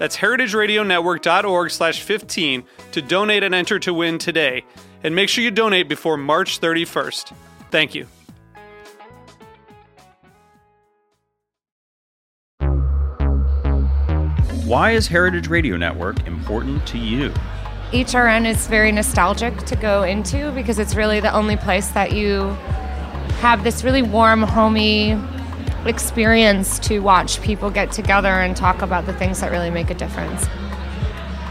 That's heritageradionetwork.org slash 15 to donate and enter to win today. And make sure you donate before March 31st. Thank you. Why is Heritage Radio Network important to you? HRN is very nostalgic to go into because it's really the only place that you have this really warm, homey experience to watch people get together and talk about the things that really make a difference.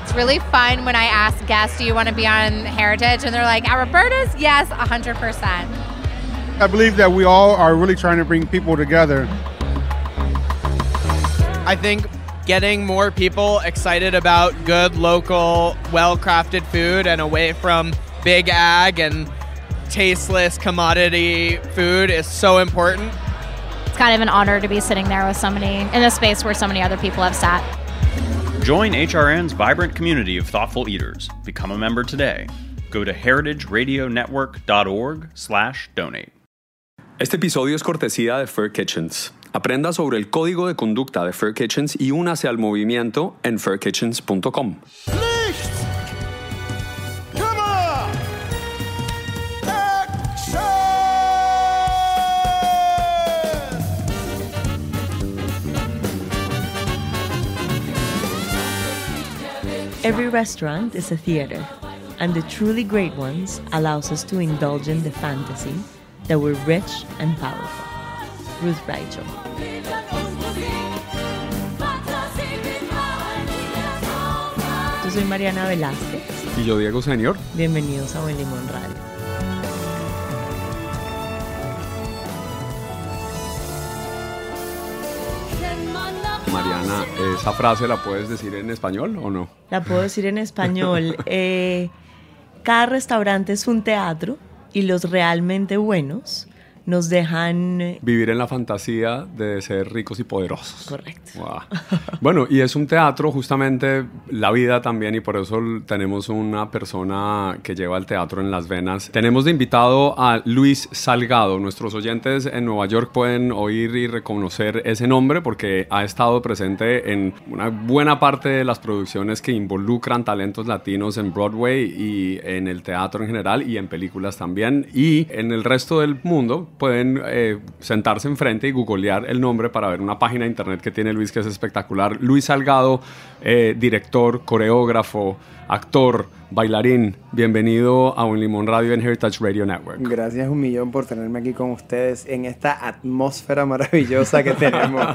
It's really fun when I ask guests, Do you want to be on Heritage? And they're like, At Roberta's? Yes, 100%. I believe that we all are really trying to bring people together. I think getting more people excited about good, local, well crafted food and away from big ag and tasteless commodity food is so important. It's kind of an honor to be sitting there with so many in a space where so many other people have sat. Join HRN's vibrant community of thoughtful eaters. Become a member today. Go to heritageradionetwork.org/donate. Este episodio es cortesía de Fair Kitchens. Aprenda sobre el código de conducta de Fair Kitchens y únase al movimiento en furkitchens.com. Every restaurant is a theater, and the truly great ones allows us to indulge in the fantasy that we're rich and powerful. Ruth Rachel. Yo soy Mariana Velázquez. Y yo, Diego Senior. Bienvenidos a Buen Limón Radio. Mariana, ¿esa frase la puedes decir en español o no? La puedo decir en español. Eh, cada restaurante es un teatro y los realmente buenos nos dejan... eh, Vivir en la fantasía de ser ricos y poderosos. Correcto. Wow. Bueno, y es un teatro justamente la vida también y por eso tenemos una persona que lleva el teatro en las venas. Tenemos de invitado a Luis Salgado. Nuestros oyentes en Nueva York pueden oír y reconocer ese nombre porque ha estado presente en una buena parte de las producciones que involucran talentos latinos en Broadway y en el teatro en general y en películas también. Y en el resto del mundo pueden eh, sentarse enfrente y googlear el nombre para ver una página de internet que tiene Luis que es espectacular. Luis Salgado, eh, director, coreógrafo, actor, bailarín. Bienvenido a Un Limón Radio en Heritage Radio Network. Gracias un millón por tenerme aquí con ustedes en esta atmósfera maravillosa que tenemos.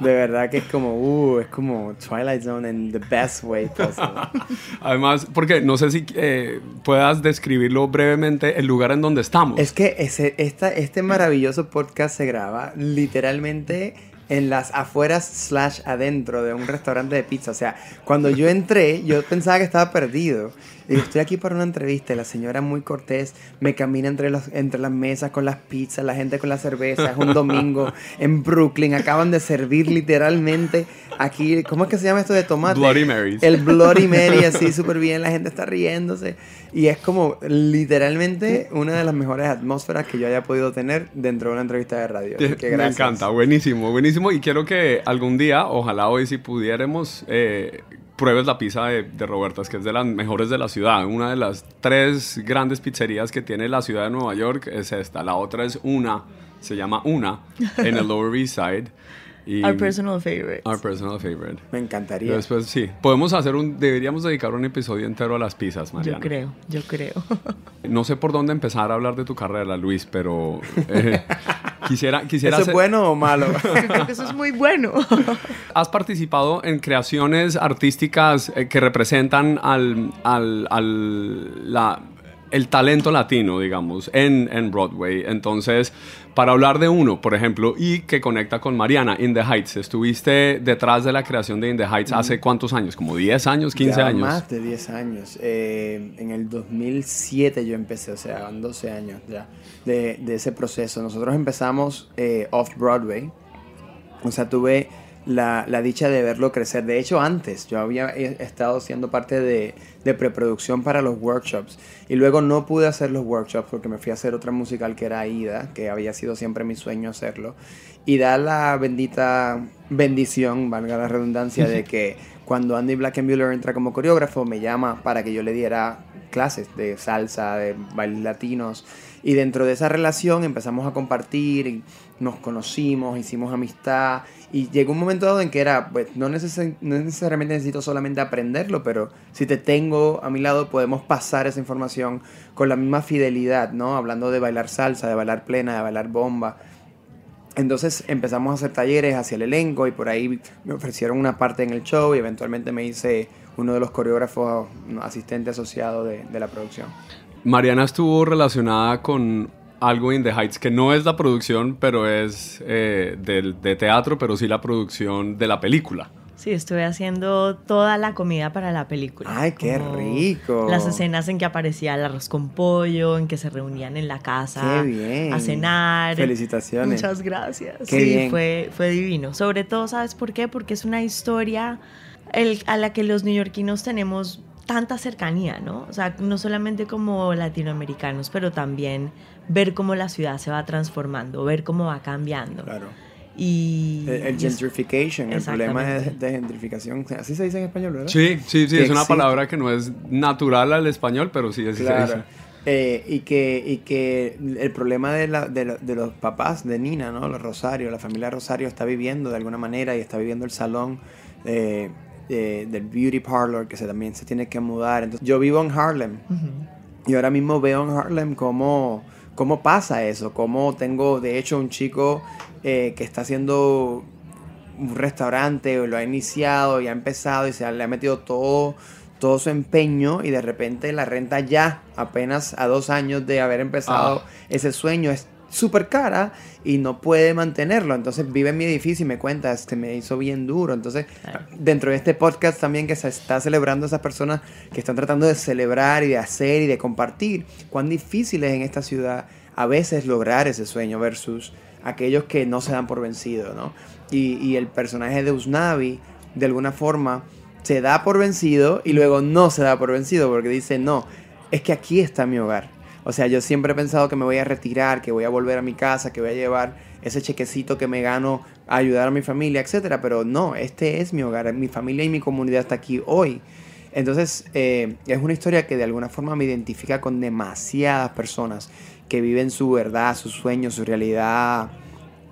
De verdad que es como, uh, es como Twilight Zone in the best way possible. Además, porque no sé si eh, puedas describirlo brevemente el lugar en donde estamos. Es que ese, esta, este maravilloso podcast se graba literalmente en las afueras slash adentro de un restaurante de pizza. O sea, cuando yo entré, yo pensaba que estaba perdido. Digo, estoy aquí para una entrevista y la señora muy cortés me camina entre, los, entre las mesas con las pizzas, la gente con las cervezas. Es un domingo en Brooklyn. Acaban de servir literalmente aquí, ¿cómo es que se llama esto de tomate? Bloody Marys. El Bloody Mary, así súper bien. La gente está riéndose. Y es como literalmente una de las mejores atmósferas que yo haya podido tener dentro de una entrevista de radio. Así que Me gracias. encanta, buenísimo, buenísimo. Y quiero que algún día, ojalá hoy si pudiéramos, eh, pruebes la pizza de, de Robertas, que es de las mejores de la ciudad. Una de las tres grandes pizzerías que tiene la ciudad de Nueva York es esta. La otra es Una, se llama Una, en el Lower East Side. Y Our personal favorites. Our personal favorite. Me encantaría. Después sí, podemos hacer un, deberíamos dedicar un episodio entero a las pizzas, Mariana. Yo creo, yo creo. No sé por dónde empezar a hablar de tu carrera, Luis, pero eh, quisiera, quisiera ¿Eso es hacer- bueno o malo? Yo creo que eso es muy bueno. ¿Has participado en creaciones artísticas eh, que representan al, al, al- la- el talento latino, digamos, en, en Broadway? Entonces, para hablar de uno, por ejemplo, y que conecta con Mariana, In the Heights, estuviste detrás de la creación de In the Heights hace cuántos años, como 10 años, 15 Ya años. Más de 10 años. Eh, en el 2007 yo empecé, o sea, van 12 años ya de, de ese proceso. Nosotros empezamos eh, off-Broadway. O sea, tuve la, la dicha de verlo crecer. De hecho, antes yo había eh, estado siendo parte de, de preproducción para los workshops. Y luego no pude hacer los workshops porque me fui a hacer otra musical que era Aida, que había sido siempre mi sueño hacerlo. Y da la bendita bendición, valga la redundancia, de que cuando Andy Blackenbuehler entra como coreógrafo, me llama para que yo le diera clases de salsa, de bailes latinos. Y dentro de esa relación empezamos a compartir, nos conocimos, hicimos amistad. Y llegó un momento dado en que era, pues no, neces- no necesariamente necesito solamente aprenderlo, pero si te tengo a mi lado podemos pasar esa información con la misma fidelidad, ¿no? Hablando de bailar salsa, de bailar plena, de bailar bomba. Entonces empezamos a hacer talleres hacia el elenco y por ahí me ofrecieron una parte en el show y eventualmente me hice uno de los coreógrafos asistente asociado de, de la producción. Mariana estuvo relacionada con algo in the Heights, que no es la producción, pero es eh, del- de teatro, pero sí la producción de la película. Sí, estuve haciendo toda la comida para la película. ¡Ay, qué rico! Las escenas en que aparecía el arroz con pollo, en que se reunían en la casa ¡Qué bien! a cenar. Felicitaciones. Muchas gracias. Qué sí, bien. Fue, fue divino. Sobre todo, ¿sabes por qué? Porque es una historia el- a la que los neoyorquinos tenemos tanta cercanía, ¿no? O sea, no solamente como latinoamericanos, pero también ver cómo la ciudad se va transformando, ver cómo va cambiando. Claro. Y, El, el y es- gentrification, el problema de, de gentrificación. Así se dice en español, ¿verdad? Sí, sí, sí, Que es una palabra que no es natural al español, pero sí es Claro. Eh, y, que, y que el problema de, la, de, lo- de los papás de Nina, ¿no? Los Rosario, la familia Rosario está viviendo de alguna manera y está viviendo el salón eh, eh, del beauty parlor que se, también se tiene que mudar. Entonces, yo vivo en Harlem y ahora mismo veo en Harlem cómo, cómo pasa eso, cómo tengo de hecho un chico eh, que está haciendo un restaurante o lo ha iniciado y ha empezado y se le ha metido todo todo su empeño y de repente la renta ya apenas a dos años de haber empezado Ah. ese sueño es súper cara y no puede mantenerlo entonces vive en mi edificio y me cuenta es que me hizo bien duro entonces dentro de este podcast también que se está celebrando esas personas que están tratando de celebrar y de hacer y de compartir cuán difícil es en esta ciudad a veces lograr ese sueño versus aquellos que no se dan por vencido, ¿no? Y, y el personaje de Usnavi, de alguna forma, se da por vencido y luego no se da por vencido porque dice, no, es que aquí está mi hogar. O sea, yo siempre he pensado que me voy a retirar, que voy a volver a mi casa, que voy a llevar ese chequecito que me gano a ayudar a mi familia, etcétera. Pero no, este es mi hogar, mi familia y mi comunidad está aquí hoy. Entonces, eh, es una historia que de alguna forma me identifica con demasiadas personas que viven su verdad, su sueño, su realidad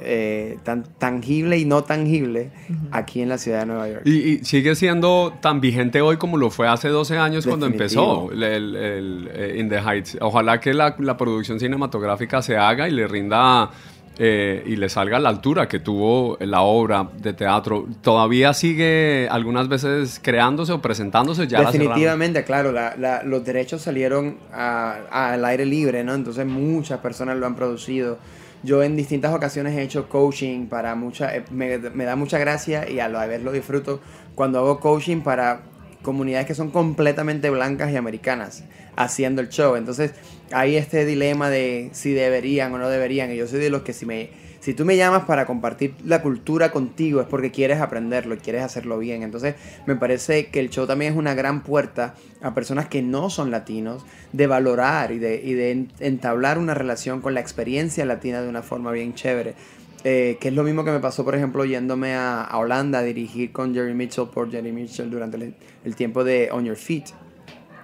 eh, tan tangible y no tangible aquí en la ciudad de Nueva York. Y, y sigue siendo tan vigente hoy como lo fue hace 12 años cuando empezó el, el- el, eh, In the Heights. Ojalá que la, la producción cinematográfica se haga y le rinda eh, y le salga a la altura que tuvo la obra de teatro. ¿Todavía sigue algunas veces creándose o presentándose? Ya la. Definitivamente, claro, la- la- los derechos salieron al aire libre, ¿no? Entonces muchas personas lo han producido. Yo en distintas ocasiones he hecho coaching para mucha, eh, me, me da mucha gracia y a la vez lo disfruto cuando hago coaching para comunidades que son completamente blancas y americanas haciendo el show. Entonces hay este dilema de si deberían o no deberían. Y yo soy de los que si me si tú me llamas para compartir la cultura contigo es porque quieres aprenderlo y quieres hacerlo bien. Entonces me parece que el show también es una gran puerta a personas que no son latinos de valorar y de, entablar una relación con la experiencia latina de una forma bien chévere. Eh, que es lo mismo que me pasó, por ejemplo, yéndome a, a Holanda a dirigir con Jerry Mitchell por Jerry Mitchell durante el, el tiempo de On Your Feet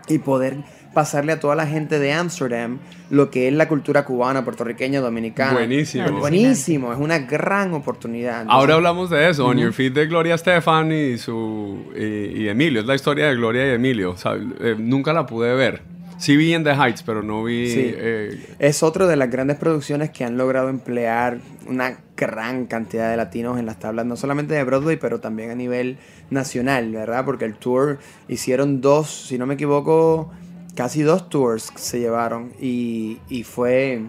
y poder pasarle a toda la gente de Amsterdam lo que es la cultura cubana, puertorriqueña, dominicana. Buenísimo. Es buenísimo, es una gran oportunidad. Ahora hablamos de eso, On Ujú. Your Feet de Gloria Estefan y, su, y, y Emilio. Es la historia de Gloria y Emilio. O sea, eh, nunca la pude ver. Sí vi en The Heights, pero no vi... Sí. eh, Es otro de las grandes producciones que han logrado emplear una gran cantidad de latinos en las tablas, no solamente de Broadway, pero también a nivel nacional, ¿verdad? Porque el tour hicieron dos, si no me equivoco, casi dos tours se llevaron y, y fue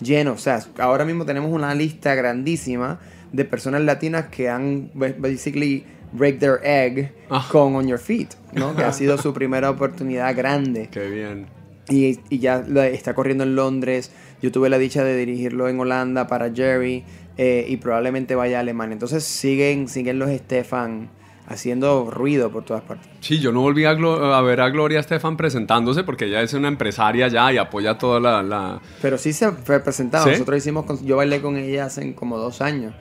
lleno. O sea, ahora mismo tenemos una lista grandísima de personas latinas que han ba- basically break their egg Ah. con On Your Feet, ¿no? Que ha sido su primera oportunidad grande. qué bien. Y, y ya está corriendo en Londres. Yo tuve la dicha de dirigirlo en Holanda para Jerry eh, y probablemente vaya a Alemania. Entonces siguen, siguen los Stefan haciendo ruido por todas partes. Sí, yo no volví a, a ver a Gloria Estefan presentándose porque ella es una empresaria ya y apoya toda la... la- Pero sí se fue presentado. ¿Sí? Nosotros hicimos, con- yo bailé con ella hace como dos años.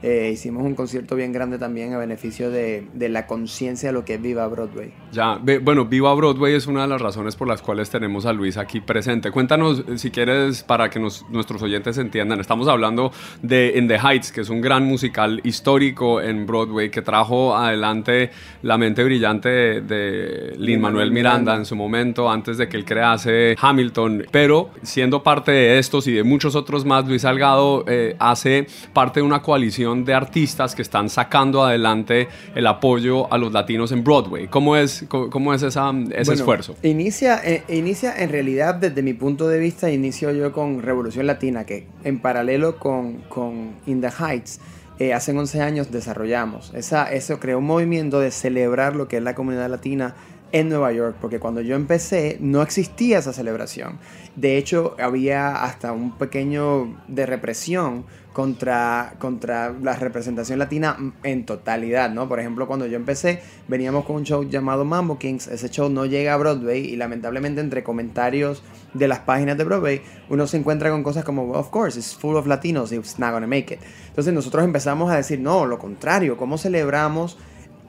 Eh, hicimos un concierto bien grande también a beneficio de, de la conciencia de lo que es Viva Broadway. Ya, bueno, Viva Broadway es una de las razones por las cuales tenemos a Luis aquí presente. Cuéntanos, eh, si quieres, para que nos- nuestros oyentes entiendan. Estamos hablando de In the Heights, que es un gran musical histórico en Broadway que trajo adelante la mente brillante de, de Lin Manuel Miranda en su momento, antes de que él crease Hamilton. Pero siendo parte de estos y de muchos otros más, Luis Salgado eh, hace parte de una coalición de artistas que están sacando adelante el apoyo a los latinos en Broadway. ¿Cómo es, cómo es esa, ese Bueno, esfuerzo? Inicia, eh, inicia en realidad desde mi punto de vista, inicio yo con Revolución Latina, que en paralelo con, con In the Heights, eh, hace 11 años desarrollamos. Esa, eso creó un movimiento de celebrar lo que es la comunidad latina en Nueva York, porque cuando yo empecé no existía esa celebración. De hecho, había hasta un pequeño de represión contra, contra la representación latina en totalidad, ¿no? Por ejemplo, cuando yo empecé, veníamos con un show llamado Mambo Kings, ese show no llega a Broadway y lamentablemente entre comentarios de las páginas de Broadway, uno se encuentra con cosas como, of course, it's full of Latinos, it's not gonna make it. Entonces nosotros empezamos a decir, no, lo contrario, ¿cómo celebramos?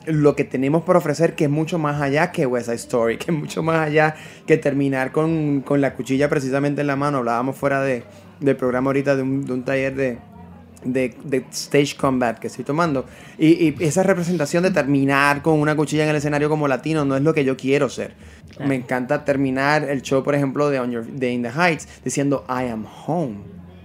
lo que tenemos por ofrecer que es mucho más allá que West Side Story, que es mucho más allá que terminar con, con la cuchilla precisamente en la mano. Hablábamos fuera de, del programa ahorita de un, de un taller de, de, de stage combat que estoy tomando. Y, y esa representación de terminar con una cuchilla en el escenario como latino no es lo que yo quiero ser. Me encanta terminar el show, por ejemplo, de, On Your- de In the Heights diciendo I am home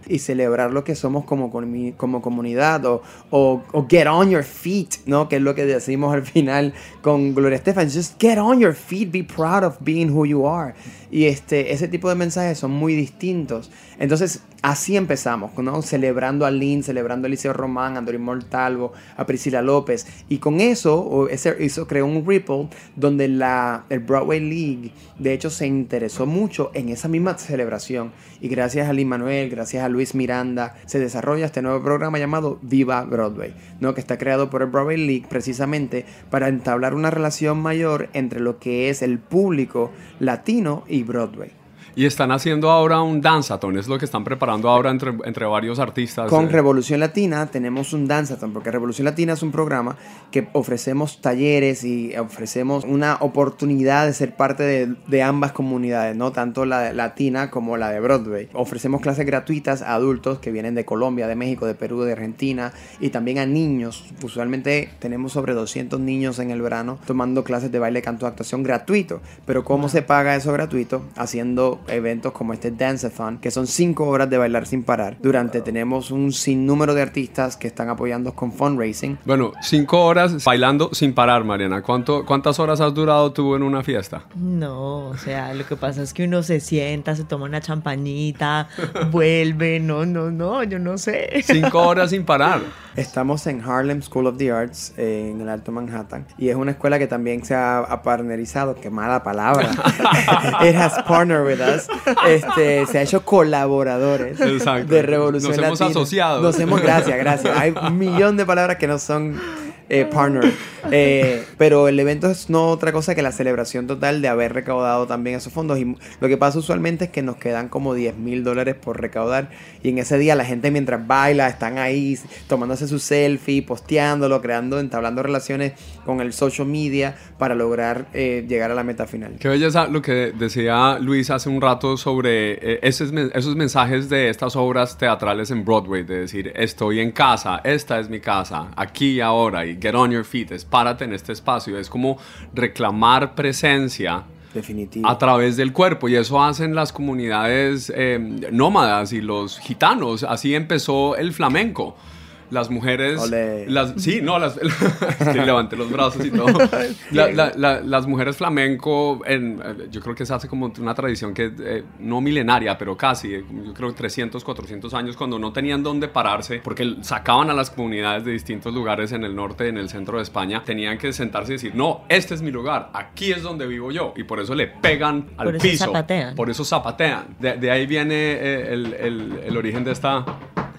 y celebrar lo que somos como, como comunidad o, o, o get on your feet, ¿no? Que es lo que decimos al final con Gloria Estefan. Just get on your feet, be proud of being who you are. Y este, ese tipo de mensajes son muy distintos. Entonces, así empezamos, ¿no? Celebrando a Lynn, celebrando a Eliseo Román, a Doris Mortalvo, a Priscila López. Y con eso, ese, eso creó un ripple donde la, el Broadway League, de hecho, se interesó mucho en esa misma celebración. Y gracias a Lin Manuel, gracias a Luis Miranda, se desarrolla este nuevo programa llamado Viva Broadway, ¿no? que está creado por el Broadway League precisamente para entablar una relación mayor entre lo que es el público latino Broadway. Y están haciendo ahora un danzathon, es lo que están preparando ahora entre, entre varios artistas. Con eh. Revolución Latina tenemos un Danzathon, porque Revolución Latina es un programa que ofrecemos talleres y ofrecemos una oportunidad de ser parte de, de ambas comunidades, ¿no? Tanto la latina como la de Broadway. Ofrecemos clases gratuitas a adultos que vienen de Colombia, de México, de Perú, de Argentina y también a niños. Usualmente tenemos sobre 200 niños en el verano tomando clases de baile, canto, actuación gratuito. Pero ¿cómo se paga eso gratuito? Haciendo eventos como este Danceathon, que son 5 horas de bailar sin parar. Durante tenemos un sinnúmero de artistas que están apoyando con fundraising. Bueno, cinco horas bailando sin parar, Mariana. ¿Cuánto, ¿Cuántas horas has durado tú en una fiesta? No, o sea, lo que pasa es que uno se sienta, se toma una champañita, vuelve, no, no, no, yo no sé. Cinco horas sin parar. Estamos en Harlem School of the Arts eh, en el Alto Manhattan y es una escuela que también se ha, ha partnerizado, qué mala palabra. It has partnered with us. Este, se ha hecho colaboradores Exacto. de Revolución Nos hemos Latina. asociado. Nos hemos, gracias, gracias. Hay un millón de palabras que no son eh, partner. Eh, pero el evento es no otra cosa que la celebración total de haber recaudado también esos fondos. Y lo que pasa usualmente es que nos quedan como 10 mil dólares por recaudar. Y en ese día la gente mientras baila, están ahí tomándose su selfie, posteándolo, creando, entablando relaciones con el social media para lograr eh, llegar a la meta final. Qué belleza lo que decía Luis hace un rato sobre eh, esos, esos mensajes de estas obras teatrales en Broadway, de decir, estoy en casa, esta es mi casa, aquí y ahora, y get on your feet, es párate en este espacio, es como reclamar presencia Definitivo. a través del cuerpo y eso hacen las comunidades eh, nómadas y los gitanos. Así empezó el flamenco. Las mujeres, las, sí, no, las, sí, levanté los brazos y todo. La- la- la- las mujeres flamenco, en, yo creo que se hace como una tradición que eh, no milenaria, pero casi, eh, yo creo 300, 400 años, cuando no tenían dónde pararse, porque sacaban a las comunidades de distintos lugares en el norte, en el centro de España, tenían que sentarse y decir, no, este es mi lugar, aquí es donde vivo yo, y por eso le pegan al Por eso piso. zapatean. Por eso zapatean. De, de ahí viene eh, el, el- el origen de esta...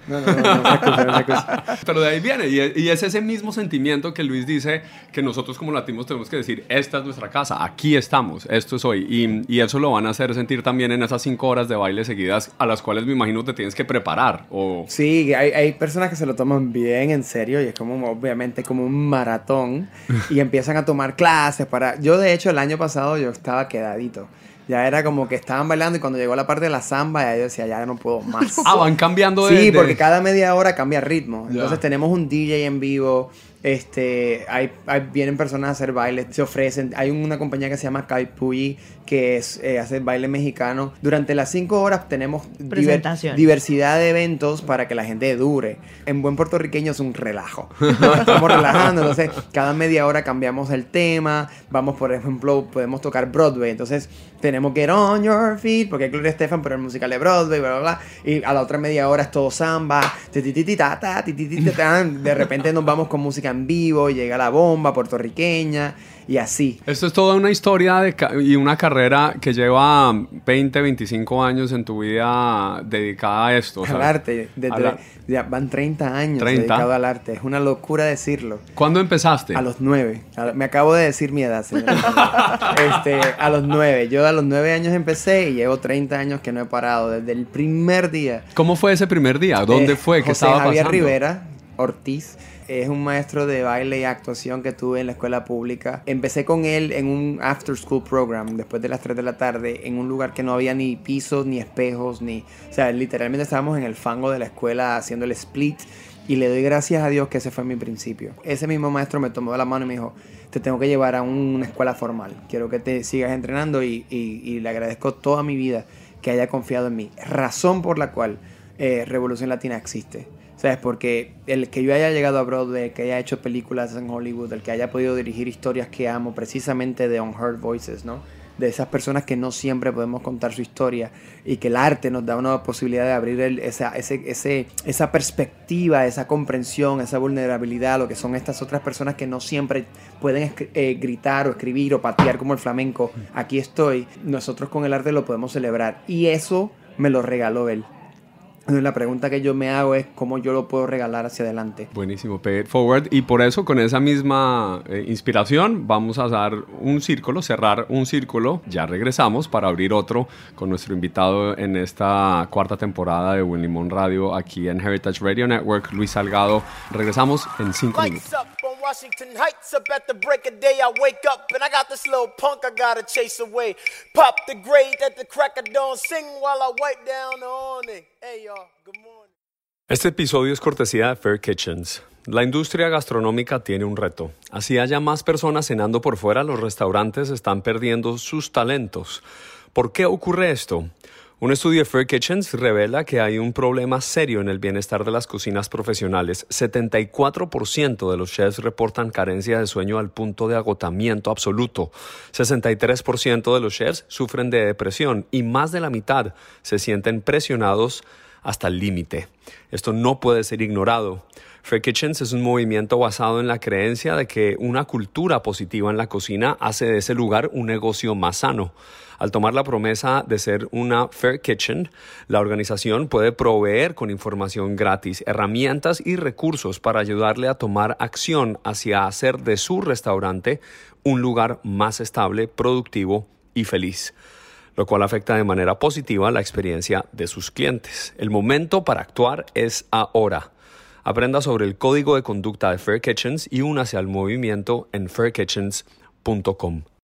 No, no, no, no, no se escucha, no se escucha. Pero de ahí viene, y, y es ese mismo sentimiento que Luis dice que nosotros como latinos tenemos que decir, esta es nuestra casa, aquí estamos, esto es hoy. Y, y eso lo van a hacer sentir también en esas cinco horas de baile seguidas a las cuales me imagino te tienes que preparar. O... Sí, hay, hay personas que se lo toman bien en serio y es como obviamente como un maratón y empiezan a tomar clases para... Yo de hecho el año pasado yo estaba quedadito. Ya era como que estaban bailando y cuando llegó la parte de la samba ya yo decía, ya no puedo más. Ah, van cambiando de... Sí, de- porque cada media hora cambia ritmo. Ya. Entonces tenemos un DJ en vivo. Este, hay, hay- vienen personas a hacer bailes, se ofrecen. Hay una compañía que se llama Caipuyi que es, eh, hace baile mexicano. Durante las cinco horas tenemos diver- diversidad de eventos para que la gente dure. En buen puertorriqueño es un relajo. Nos estamos relajando. Entonces, cada media hora cambiamos el tema. Vamos, por ejemplo, podemos tocar Broadway. Entonces, tenemos Get On Your Feet, porque es Gloria Estefan, pero el musical de Broadway, bla, bla, bla. Y a la otra media hora es todo samba. De repente nos vamos con música en vivo, llega la bomba puertorriqueña y así. Esto es toda una historia de y una carrera que lleva 20, 25 años en tu vida dedicada a esto. al arte. Desde- la- ya van 30 años 30. dedicado al arte. Es una locura decirlo. ¿Cuándo empezaste? A los nueve. A- Me acabo de decir mi edad, señor. este, a los nueve. Yo a los nueve años empecé y llevo 30 años que no he parado. Desde el primer día. ¿Cómo fue ese primer día? ¿Dónde Eh, fue? ¿Qué José estaba Javier pasando? Rivera Ortiz. Es un maestro de baile y actuación que tuve en la escuela pública. Empecé con él en un after school program después de las 3 de la tarde en un lugar que no había ni pisos, ni espejos, ni... O sea, literalmente estábamos en el fango de la escuela haciendo el split y le doy gracias a Dios que ese fue mi principio. Ese mismo maestro me tomó de la mano y me dijo, te tengo que llevar a una escuela formal. Quiero que te sigas entrenando y, le agradezco toda mi vida que haya confiado en mí. Razón por la cual eh, Revolución Latina existe. ¿Sabes? Porque el que yo haya llegado a Broadway, que haya hecho películas en Hollywood, el que haya podido dirigir historias que amo, precisamente de Unheard Voices, ¿no? De esas personas que no siempre podemos contar su historia y que el arte nos da una posibilidad de abrir el- esa, ese, ese- esa perspectiva, esa comprensión, esa vulnerabilidad, lo que son estas otras personas que no siempre pueden eh, gritar o escribir o patear como el flamenco. Aquí estoy. Nosotros con el arte lo podemos celebrar. Y eso me lo regaló él. Entonces, La pregunta que yo me hago es cómo yo lo puedo regalar hacia adelante. Buenísimo, Pay It Forward. Y por eso, con esa misma eh, inspiración, vamos a dar un círculo, cerrar un círculo. Ya regresamos para abrir otro con nuestro invitado en esta cuarta temporada de Buen Limón Radio aquí en Heritage Radio Network, Luis Salgado. Regresamos en cinco minutos. Washington Heights. Up at the break of day, I wake up and I got this little punk I gotta chase away. Pop the grade at the crack of dawn, sing while I wipe down the awning. Hey y'all, good morning. Este episodio es cortesía de Fair Kitchens. La industria gastronómica tiene un reto. Así haya más personas cenando por fuera, los restaurantes están perdiendo sus talentos. ¿Por qué ocurre esto? Un estudio de Fair Kitchens revela que hay un problema serio en el bienestar de las cocinas profesionales. 74% de los chefs reportan carencia de sueño al punto de agotamiento absoluto. 63% de los chefs sufren de depresión y más de la mitad se sienten presionados hasta el límite. Esto no puede ser ignorado. Fair Kitchens es un movimiento basado en la creencia de que una cultura positiva en la cocina hace de ese lugar un negocio más sano. Al tomar la promesa de ser una Fair Kitchen, la organización puede proveer con información gratis, herramientas y recursos para ayudarle a tomar acción hacia hacer de su restaurante un lugar más estable, productivo y feliz lo cual afecta de manera positiva la experiencia de sus clientes. El momento para actuar es ahora. Aprenda sobre el código de conducta de Fair Kitchens y únase al movimiento en fairkitchens.com.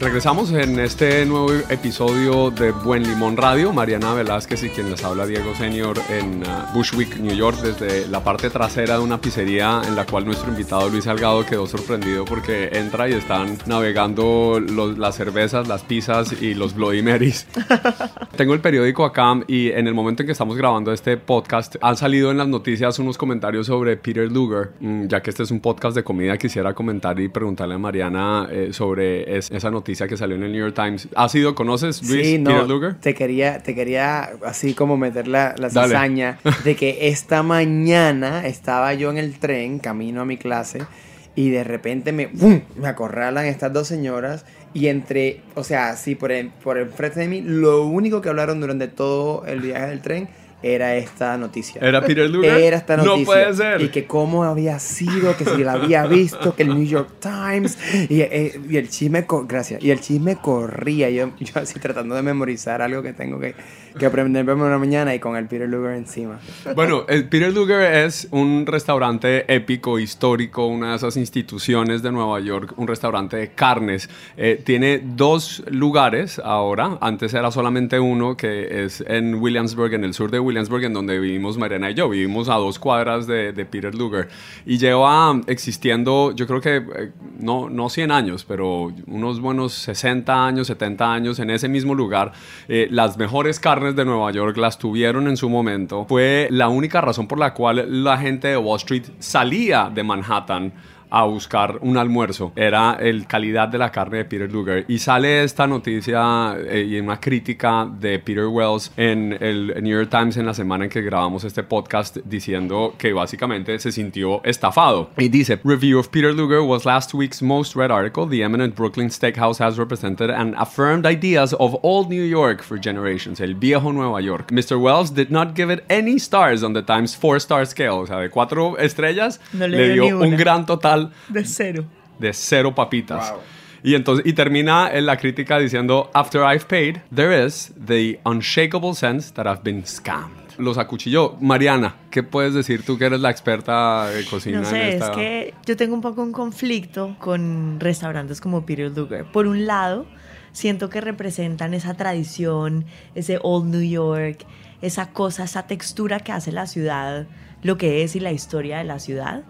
Regresamos en este nuevo episodio de Buen Limón Radio. Mariana Velázquez y quien les habla Diego Senior en uh, Bushwick, New York, desde la parte trasera de una pizzería en la cual nuestro invitado Luis Salgado quedó sorprendido porque entra y están navegando las cervezas, las pizzas y los Bloody Marys. Tengo el periódico acá y en el momento en que estamos grabando este podcast han salido en las noticias unos comentarios sobre Peter Luger. Mm, ya que este es un podcast de comida, quisiera comentar y preguntarle a Mariana eh, sobre esa noticia que salió en el New York Times. ¿Has ido, conoces Luis sí, no, Peter Luger? Te quería, te quería así como meter la, la cizaña de que esta mañana estaba yo en el tren, camino a mi clase, y de repente me, me acorralan estas dos señoras y entre, o sea, así por, el, por enfrente de mí, lo único que hablaron durante todo el viaje del tren era esta noticia. ¿Era Peter Luger? Era esta noticia. No puede ser. Y que cómo había sido, que si la había visto, que el New York Times. Y, eh, y el chisme, gracias. Y el chisme corría. Yo, yo así tratando de memorizar algo que tengo que, que aprender una mañana y con el Peter Luger encima. Bueno, el Peter Luger es un restaurante épico, histórico, una de esas instituciones de Nueva York, un restaurante de carnes. Eh, tiene dos lugares ahora. Antes era solamente uno, que es en Williamsburg, en el sur de Williamsburg en donde vivimos Mariana y yo. Vivimos a dos cuadras de, Peter Luger. Y lleva existiendo, yo creo que eh, no, no 100 años, pero unos buenos 60 años, 70 años en ese mismo lugar. Eh, las mejores carnes de Nueva York las tuvieron en su momento. Fue la única razón por la cual la gente de Wall Street salía de Manhattan a buscar un almuerzo. Era el calidad de la carne de Peter Luger. Y sale esta noticia eh, y una crítica de Peter Wells en el New York Times en la semana en que grabamos este podcast diciendo que básicamente se sintió estafado. Y dice, Review of Peter Luger was last week's most read article. The eminent Brooklyn Steakhouse has represented and affirmed ideas of old New York for generations. El viejo Nueva York. Mr. Wells did not give it any stars on the Times four-star scale. O sea, de cuatro estrellas le, dio un gran total de cero. De cero papitas. Y entonces y termina en la crítica diciendo After I've paid, there is the unshakable sense that I've been scammed. Los acuchilló. Mariana, ¿qué puedes decir tú que eres la experta de cocina? No sé, es que yo tengo un poco un conflicto con restaurantes como Peter Luger. Por un lado, siento que representan esa tradición, ese old New York, esa cosa, esa textura que hace la ciudad, lo que es y la historia de la ciudad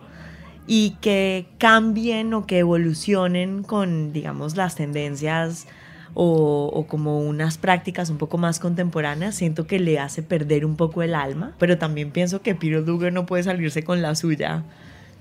y que cambien o que evolucionen con, digamos, las tendencias o, como unas prácticas un poco más contemporáneas, siento que le hace perder un poco el alma, pero también pienso que Peter Luger no puede salirse con la suya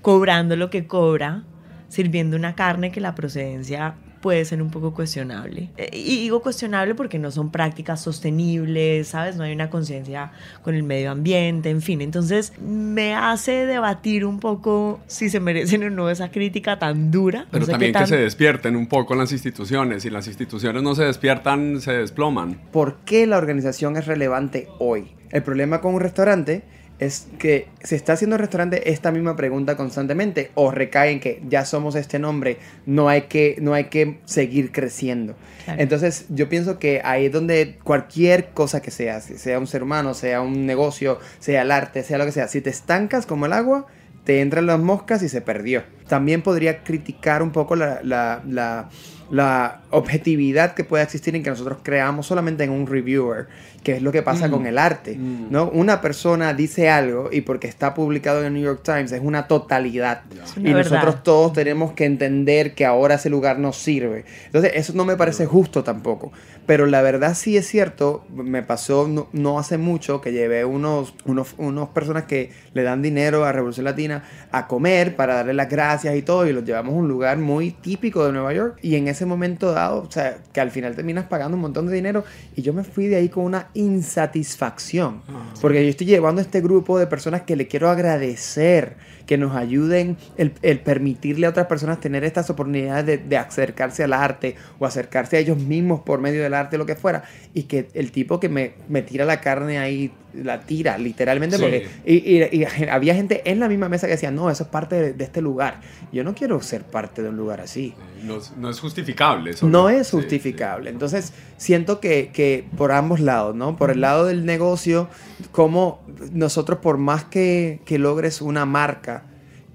cobrando lo que cobra, sirviendo una carne que la procedencia puede ser un poco cuestionable. Eh, y digo cuestionable porque no son prácticas sostenibles, ¿sabes? No hay una conciencia con el medio ambiente, en fin. Entonces me hace debatir un poco si se merecen o no esa crítica tan dura. Pero también que se despierten un poco las instituciones. Si las instituciones no se despiertan, se desploman. ¿Por qué la organización es relevante hoy? El problema con un restaurante es que se está haciendo el restaurante esta misma pregunta constantemente o recae en que ya somos este nombre, no hay que, no hay que seguir creciendo. Entonces yo pienso que ahí es donde cualquier cosa que sea, sea un ser humano, sea un negocio, sea el arte, sea lo que sea, si te estancas como el agua, te entran las moscas y se perdió. También podría criticar un poco la, la, la, la objetividad que pueda existir en que nosotros creamos solamente en un reviewer, que es lo que pasa Mm. con el arte. Mm. ¿no? Una persona dice algo y porque está publicado en el New York Times es una totalidad. Es una y verdad. nosotros todos tenemos que entender que ahora ese lugar no sirve. Entonces, eso no me parece justo tampoco. Pero la verdad sí es cierto, me pasó no, no hace mucho que llevé unos, unos, unos personas que le dan dinero a Revolución Latina a comer para darle las gracias y todo, y los llevamos a un lugar muy típico de Nueva York. Y en ese momento dado, o sea, que al final terminas pagando un montón de dinero, y yo me fui de ahí con una insatisfacción. Porque yo estoy llevando a este grupo de personas que le quiero agradecer, que nos ayuden el, el permitirle a otras personas tener estas oportunidades de, de acercarse al arte o acercarse a ellos mismos por medio del arte, lo que fuera. Y que el tipo que me, me tira la carne ahí, la tira literalmente. Sí. Porque, y, y- y había gente en la misma mesa que decía, no, eso es parte de, de este lugar. Yo no quiero ser parte de un lugar así. No, es- no es justificable. eso, No es Sí, justificable. Entonces, siento que, que por ambos lados, ¿no? Por el lado del negocio, como nosotros, por más que, que logres una marca,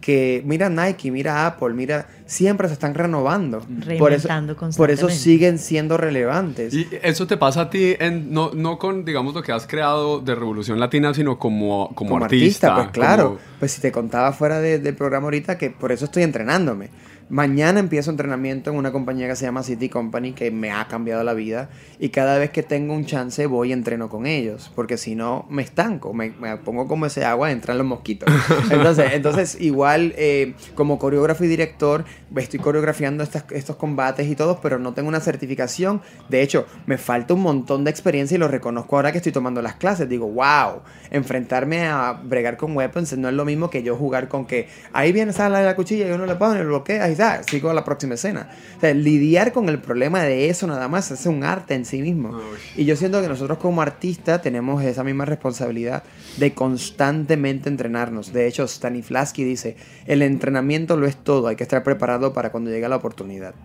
que mira Nike, mira Apple, mira, siempre se están renovando. Por eso, por siguen siendo relevantes. Y eso te pasa a ti, en, no, no con, digamos, lo que has creado de Revolución Latina, sino como, como, como artista. artista, pues claro. como- Pues si te contaba fuera de- del programa ahorita que por eso estoy entrenándome. Mañana empiezo entrenamiento en una compañía que se llama City Company que me ha cambiado la vida y cada vez que tengo un chance voy y entreno con ellos porque si no me estanco, me, me pongo como ese agua, entran los mosquitos. Entonces, entonces igual eh, como coreógrafo y director estoy coreografiando estas- estos combates y todos, pero no tengo una certificación. De hecho, me falta un montón de experiencia y lo reconozco ahora que estoy tomando las clases. Digo, wow, enfrentarme a bregar con weapons no es lo mismo que yo jugar con que ahí viene sale la cuchilla y uno le pone, lo bloquea y ya, sigo a la próxima escena. O sea, lidiar con el problema de eso nada más es un arte en sí mismo. Y yo siento que nosotros como artistas tenemos esa misma responsabilidad de constantemente entrenarnos. De hecho, Stanislavski dice, el entrenamiento lo es todo, hay que estar preparado para cuando llegue la oportunidad.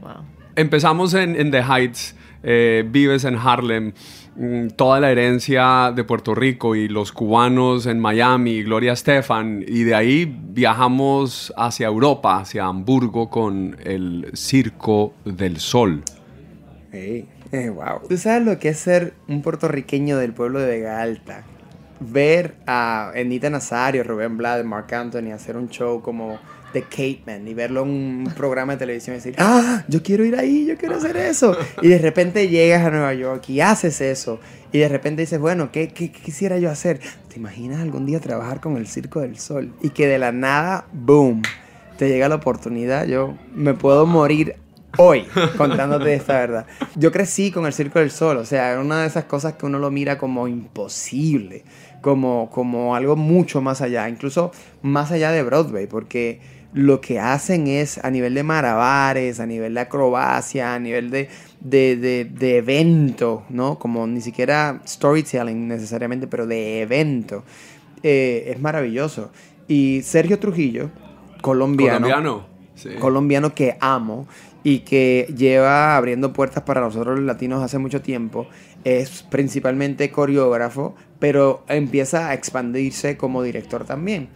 Wow. Empezamos en, en The Heights, eh, vives en Harlem, toda la herencia de Puerto Rico y los cubanos en Miami, Gloria Estefan, y de ahí viajamos hacia Europa, hacia Hamburgo con el Circo del Sol. Hey, eh, wow. ¿Tú sabes lo que es ser un puertorriqueño del pueblo de Vega? Ver a Enita Nazario, Rubén Blades, Mark Anthony hacer un show como The Cateman y verlo en un programa de televisión y decir, ah, yo quiero ir ahí, yo quiero hacer eso. Y de repente llegas a Nueva York y haces eso. Y de repente dices, bueno, ¿qué, qué quisiera yo hacer? ¿Te imaginas algún día trabajar con el Circo del Sol? Y que de la nada, boom, te llega la oportunidad. Yo me puedo morir hoy contándote esta verdad. Yo crecí con el Circo del Sol, o sea, era una de esas cosas que uno lo mira como imposible, como, como algo mucho más allá, incluso más allá de Broadway, porque lo que hacen es a nivel de malabares, a nivel de acrobacia, a nivel de, de, de, de evento, ¿no? Como ni siquiera storytelling necesariamente, pero de evento. Eh, es maravilloso. Y Sergio Trujillo, colombiano, Colombiano. Sí. colombiano que amo y que lleva abriendo puertas para nosotros los latinos hace mucho tiempo. Es principalmente coreógrafo, pero empieza a expandirse como director también.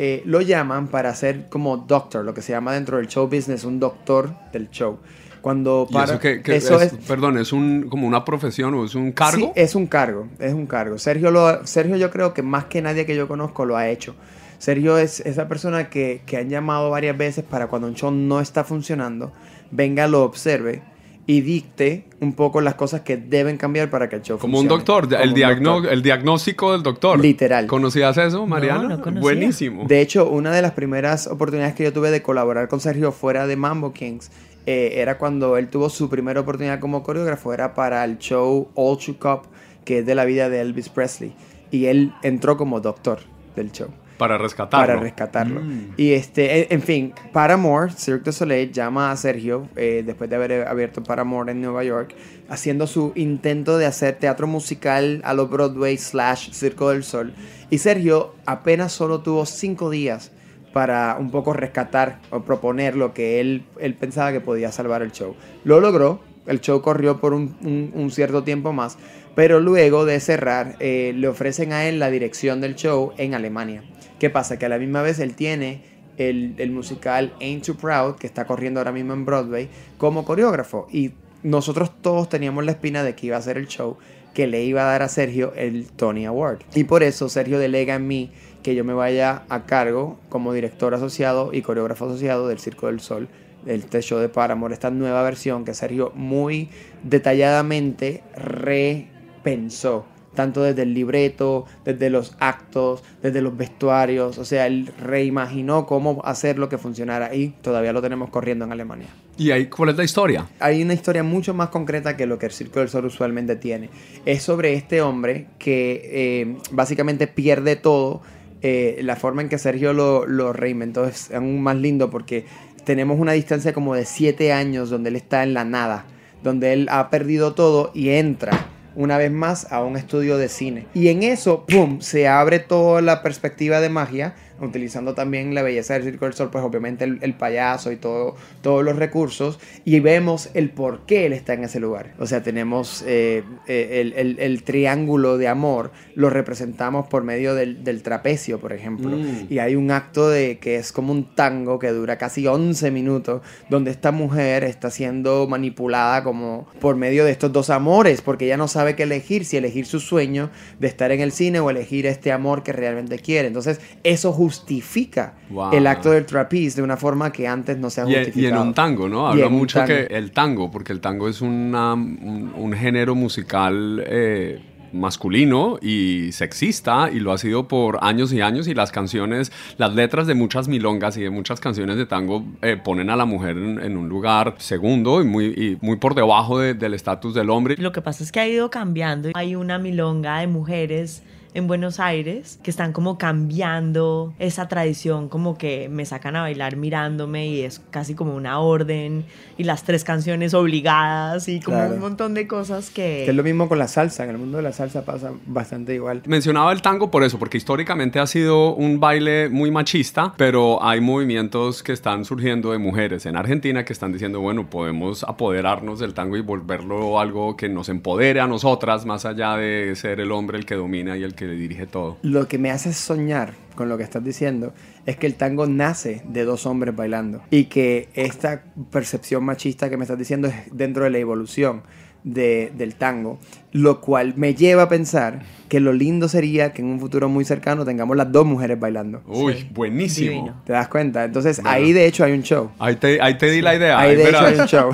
Eh, lo llaman para ser como doctor, lo que se llama dentro del show business un doctor del show. Cuando ¿Y para, eso es, es Perdón, ¿es un, como una profesión o es un cargo? Sí, es un cargo, es un cargo. Sergio, lo, Sergio yo creo que más que nadie que yo conozco lo ha hecho. Sergio es esa persona que, que han llamado varias veces para cuando un show no está funcionando, venga, lo observe y dicte un poco las cosas que deben cambiar para que el show Como un funcione. doctor, Como el, un diagno- doctor. el diagnóstico del doctor. Literal. ¿Conocías eso, Mariana? no conocía. Buenísimo. De hecho, una de las primeras oportunidades que yo tuve de colaborar con Sergio fuera de Mambo Kings eh, era cuando él tuvo su primera oportunidad como coreógrafo, era para el show All Shook Up, que es de la vida de Elvis Presley. Y él entró como doctor del show. Para rescatarlo. Para rescatarlo. Mm. Y este, en- fin, Paramore, Cirque du Soleil, llama a Sergio, eh, después de haber abierto Paramore en Nueva York, haciendo su intento de hacer teatro musical a lo Broadway slash Circo del Sol. Y Sergio apenas solo tuvo cinco días para un poco rescatar o proponer lo que él, él pensaba que podía salvar el show. Lo logró, el show corrió por un, un- un cierto tiempo más, pero luego de cerrar eh, le ofrecen a él la dirección del show en Alemania. ¿Qué pasa? Que a la misma vez él tiene el, el musical Ain't Too Proud, que está corriendo ahora mismo en Broadway, como coreógrafo. Y nosotros todos teníamos la espina de que iba a ser el show que le iba a dar a Sergio el Tony Award. Y por eso Sergio delega en mí que yo me vaya a cargo como director asociado y coreógrafo asociado del Circo del Sol, del show de Paramore, esta nueva versión que Sergio muy detalladamente repensó tanto desde el libreto, desde los actos, desde los vestuarios, o sea, él reimaginó cómo hacer lo que funcionara y todavía lo tenemos corriendo en Alemania. ¿Y ahí cuál es la historia? Hay una historia mucho más concreta que lo que el Circo del Sol usualmente tiene. Es sobre este hombre que eh, básicamente pierde todo. Eh, la forma en que Sergio lo, lo reinventó es aún más lindo porque tenemos una distancia como de siete años donde él está en la nada, donde él ha perdido todo y entra una vez más a un estudio de cine. Y en eso, ¡pum!, se abre toda la perspectiva de magia utilizando también la belleza del Circo del Sol, pues obviamente el, payaso y todo, todos los recursos, y vemos el por qué él está en ese lugar. O sea, tenemos eh, eh, el, triángulo de amor, lo representamos por medio del, trapecio, por ejemplo, mm. y hay un acto de que es como un tango que dura casi 11 minutos, donde esta mujer está siendo manipulada como por medio de estos dos amores, porque ella no sabe qué elegir, si elegir su sueño de estar en el cine o elegir este amor que realmente quiere. Entonces, eso justifica el acto del trapeze de una forma que antes no se ha justificado. Y, en un tango, ¿no? Habla mucho que el tango, porque el tango es una, un, género musical eh, masculino y sexista y lo ha sido por años y años y las canciones, las letras de muchas milongas y de muchas canciones de tango eh, ponen a la mujer en, un lugar segundo y muy, y muy por debajo del estatus del hombre. Lo que pasa es que ha ido cambiando. Hay una milonga de mujeres en Buenos Aires que están como cambiando esa tradición, como que me sacan a bailar mirándome y es casi como una orden y las tres canciones obligadas y como un montón de cosas que... que... es lo mismo con la salsa, en el mundo de la salsa pasa bastante igual. Mencionaba el tango por eso, porque históricamente ha sido un baile muy machista, pero hay movimientos que están surgiendo de mujeres en Argentina que están diciendo, bueno, podemos apoderarnos del tango y volverlo algo que nos empodere a nosotras, más allá de ser el hombre el que domina y el que le dirige todo. Lo que me hace soñar con lo que estás diciendo es que el tango nace de dos hombres bailando y que esta percepción machista que me estás diciendo es dentro de la evolución del tango, lo cual me lleva a pensar que lo lindo sería que en un futuro muy cercano tengamos las dos mujeres bailando. Uy, buenísimo. ¿Te das cuenta? Entonces ahí de hecho hay un show. Ahí te, ahí te di la idea. Ahí, de hecho hay un show.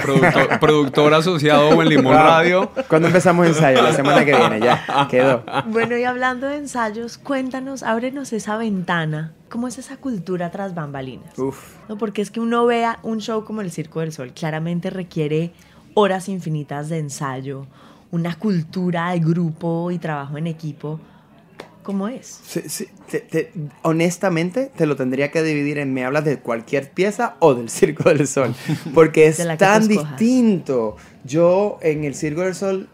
Productor, asociado en Limón Radio. ¿Cuándo empezamos ensayo? La semana que viene, ya. Quedó. Bueno, y hablando de ensayos, cuéntanos, ábrenos esa ventana. ¿Cómo es esa cultura tras bambalinas? Uf. ¿No? Porque es que uno vea un show como el Circo del Sol, claramente requiere horas infinitas de ensayo, una cultura de grupo y trabajo en equipo. ¿Cómo es? honestamente, te lo tendría que dividir en me hablas de cualquier pieza o del Circo del Sol, porque es tan distinto. Yo en el Circo del Sol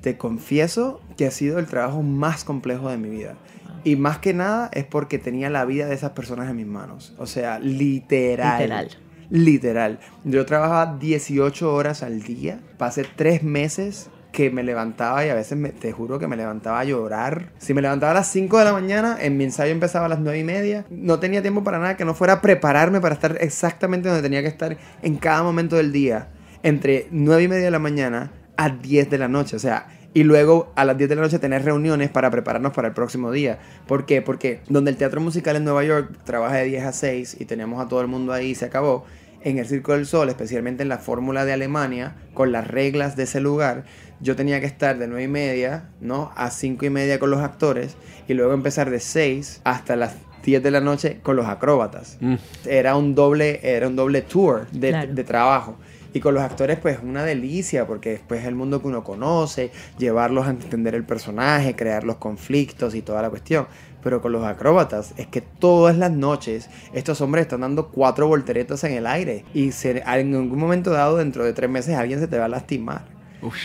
te confieso que ha sido el trabajo más complejo de mi vida. Y más que nada es porque tenía la vida de esas personas en mis manos. O sea, literal. Literal. Literal. Yo trabajaba 18 horas al día. Pasé tres meses que me levantaba y a veces me, te juro que me levantaba a llorar. Si me levantaba a las 5 de la mañana, en mi ensayo empezaba a las 9 y media. No tenía tiempo para nada que no fuera prepararme para estar exactamente donde tenía que estar en cada momento del día. Entre 9 y media de la mañana a 10 de la noche. O sea, y luego a las 10 de la noche tener reuniones para prepararnos para el próximo día. ¿Por qué? Porque donde el teatro musical en Nueva York trabaja de 10 a 6 y tenemos a todo el mundo ahí y se acabó, en el Circo del Sol, especialmente en la fórmula de Alemania, con las reglas de ese lugar, yo tenía que estar de 9 y media ¿no? a 5 y media con los actores y luego empezar de 6 hasta las 10 de la noche con los acróbatas. Mm. Era, un doble, era un doble tour de, de trabajo. Y con los actores, pues una delicia, porque después es el mundo que uno conoce, llevarlos a entender el personaje, crear los conflictos y toda la cuestión. Pero con los acróbatas, es que todas las noches estos hombres están dando cuatro volteretas en el aire. Y en algún momento dado, dentro de tres meses, alguien se te va a lastimar.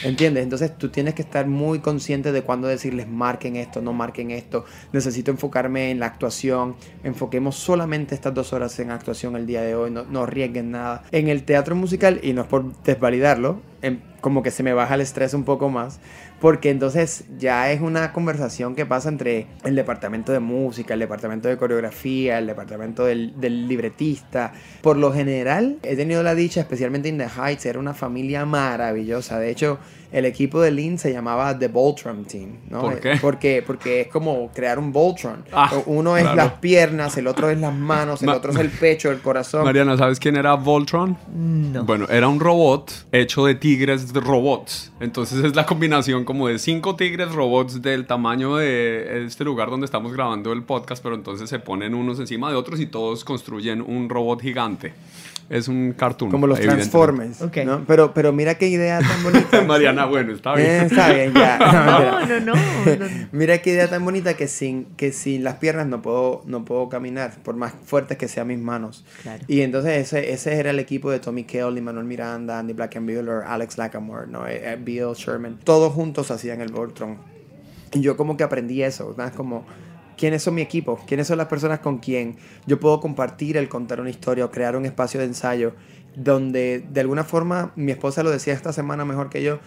¿Entiendes? Entonces tú tienes que estar muy consciente de cuándo decirles marquen esto, no marquen esto. Necesito enfocarme en la actuación. Enfoquemos solamente estas dos horas en actuación el día de hoy. No, no arriesguen nada. En el teatro musical, y no es por desvalidarlo, en como que se me baja el estrés un poco más, porque entonces ya es una conversación que pasa entre el departamento de música, el departamento de coreografía, el departamento del, libretista. Por lo general, he tenido la dicha, especialmente en The Heights, era una familia maravillosa. De hecho, el equipo de Lean se llamaba The Voltron Team. ¿no? ¿Por qué? Porque, porque es como crear un Voltron. Ah, Uno es claro. las piernas, el otro es las manos, el Ma- otro es el pecho, el corazón. Mariana, ¿sabes quién era Voltron? No. Bueno, era un robot hecho de tigres de robots. Entonces es la combinación como de cinco tigres robots del tamaño de este lugar donde estamos grabando el podcast, pero entonces se ponen unos encima de otros y todos construyen un robot gigante. Es un cartoon. Como los. Transformers. Ok. ¿no? Pero, pero mira qué idea tan bonita. Mariana, bueno, está bien. Eh, está bien, ya. No, no, no. no. Mira qué idea tan bonita que sin, que sin las piernas no puedo, no puedo caminar, por más fuertes que sean mis manos. Claro. Y entonces ese, ese era el equipo de Tommy Kelly, Manuel Miranda, Andy Blackenbuehler, Alex Lackamore, ¿no? Eh, eh, Bill Sherman. Todos juntos hacían el Voltron. Y yo como que aprendí eso, ¿verdad? Como, ¿quiénes son mi equipo? ¿Quiénes son las personas con quien yo puedo compartir el contar una historia o crear un espacio de ensayo? donde de alguna forma mi esposa lo decía esta semana mejor que yo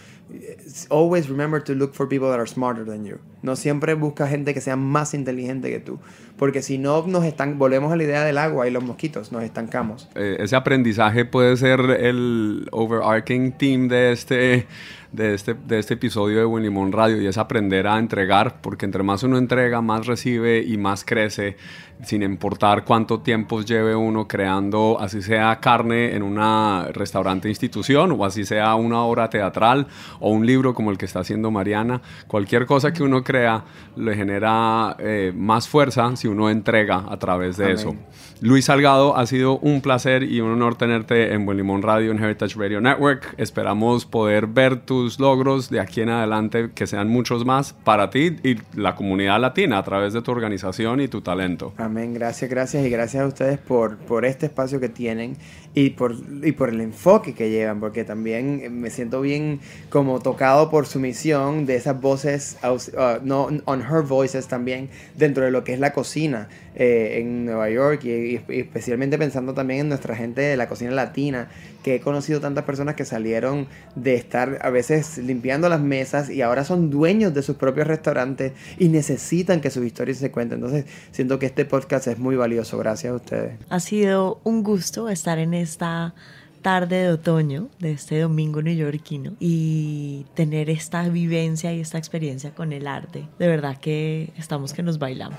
always remember to look for people that are smarter than you no siempre busca gente que sea más inteligente que tú porque si no nos están volvemos a la idea del agua y los mosquitos nos estancamos Eh, ese aprendizaje puede ser el overarching theme de este, de este, de este episodio de Buen Radio y es aprender a entregar, porque entre más uno entrega, más recibe y más crece, sin importar cuánto tiempo lleve uno creando, así sea carne en una restaurante institución o así sea una obra teatral o un libro como el que está haciendo Mariana, cualquier cosa que uno crea le genera eh, más fuerza si uno entrega a través de Amén. eso. Luis Salgado, ha sido un placer y un honor tenerte en Buen Limón Radio, en Heritage Radio Network. Esperamos poder ver tus logros de aquí en adelante, que sean muchos más para ti y la comunidad latina a través de tu organización y tu talento. Amén, gracias, gracias y gracias a ustedes por, por este espacio que tienen y por, y por el enfoque que llevan, porque también me siento bien como tocado por su misión de esas voces, uh, no, on her voices también, dentro de lo que es la cocina eh, en Nueva York y especialmente pensando también en nuestra gente de la cocina latina, que he conocido tantas personas que salieron de estar a veces limpiando las mesas y ahora son dueños de sus propios restaurantes y necesitan que sus historias se cuenten. Entonces siento que este podcast es muy valioso. Gracias a ustedes. Ha sido un gusto estar en esta tarde de otoño de este domingo neoyorquino y tener esta vivencia y esta experiencia con el arte. De verdad que estamos que nos bailamos.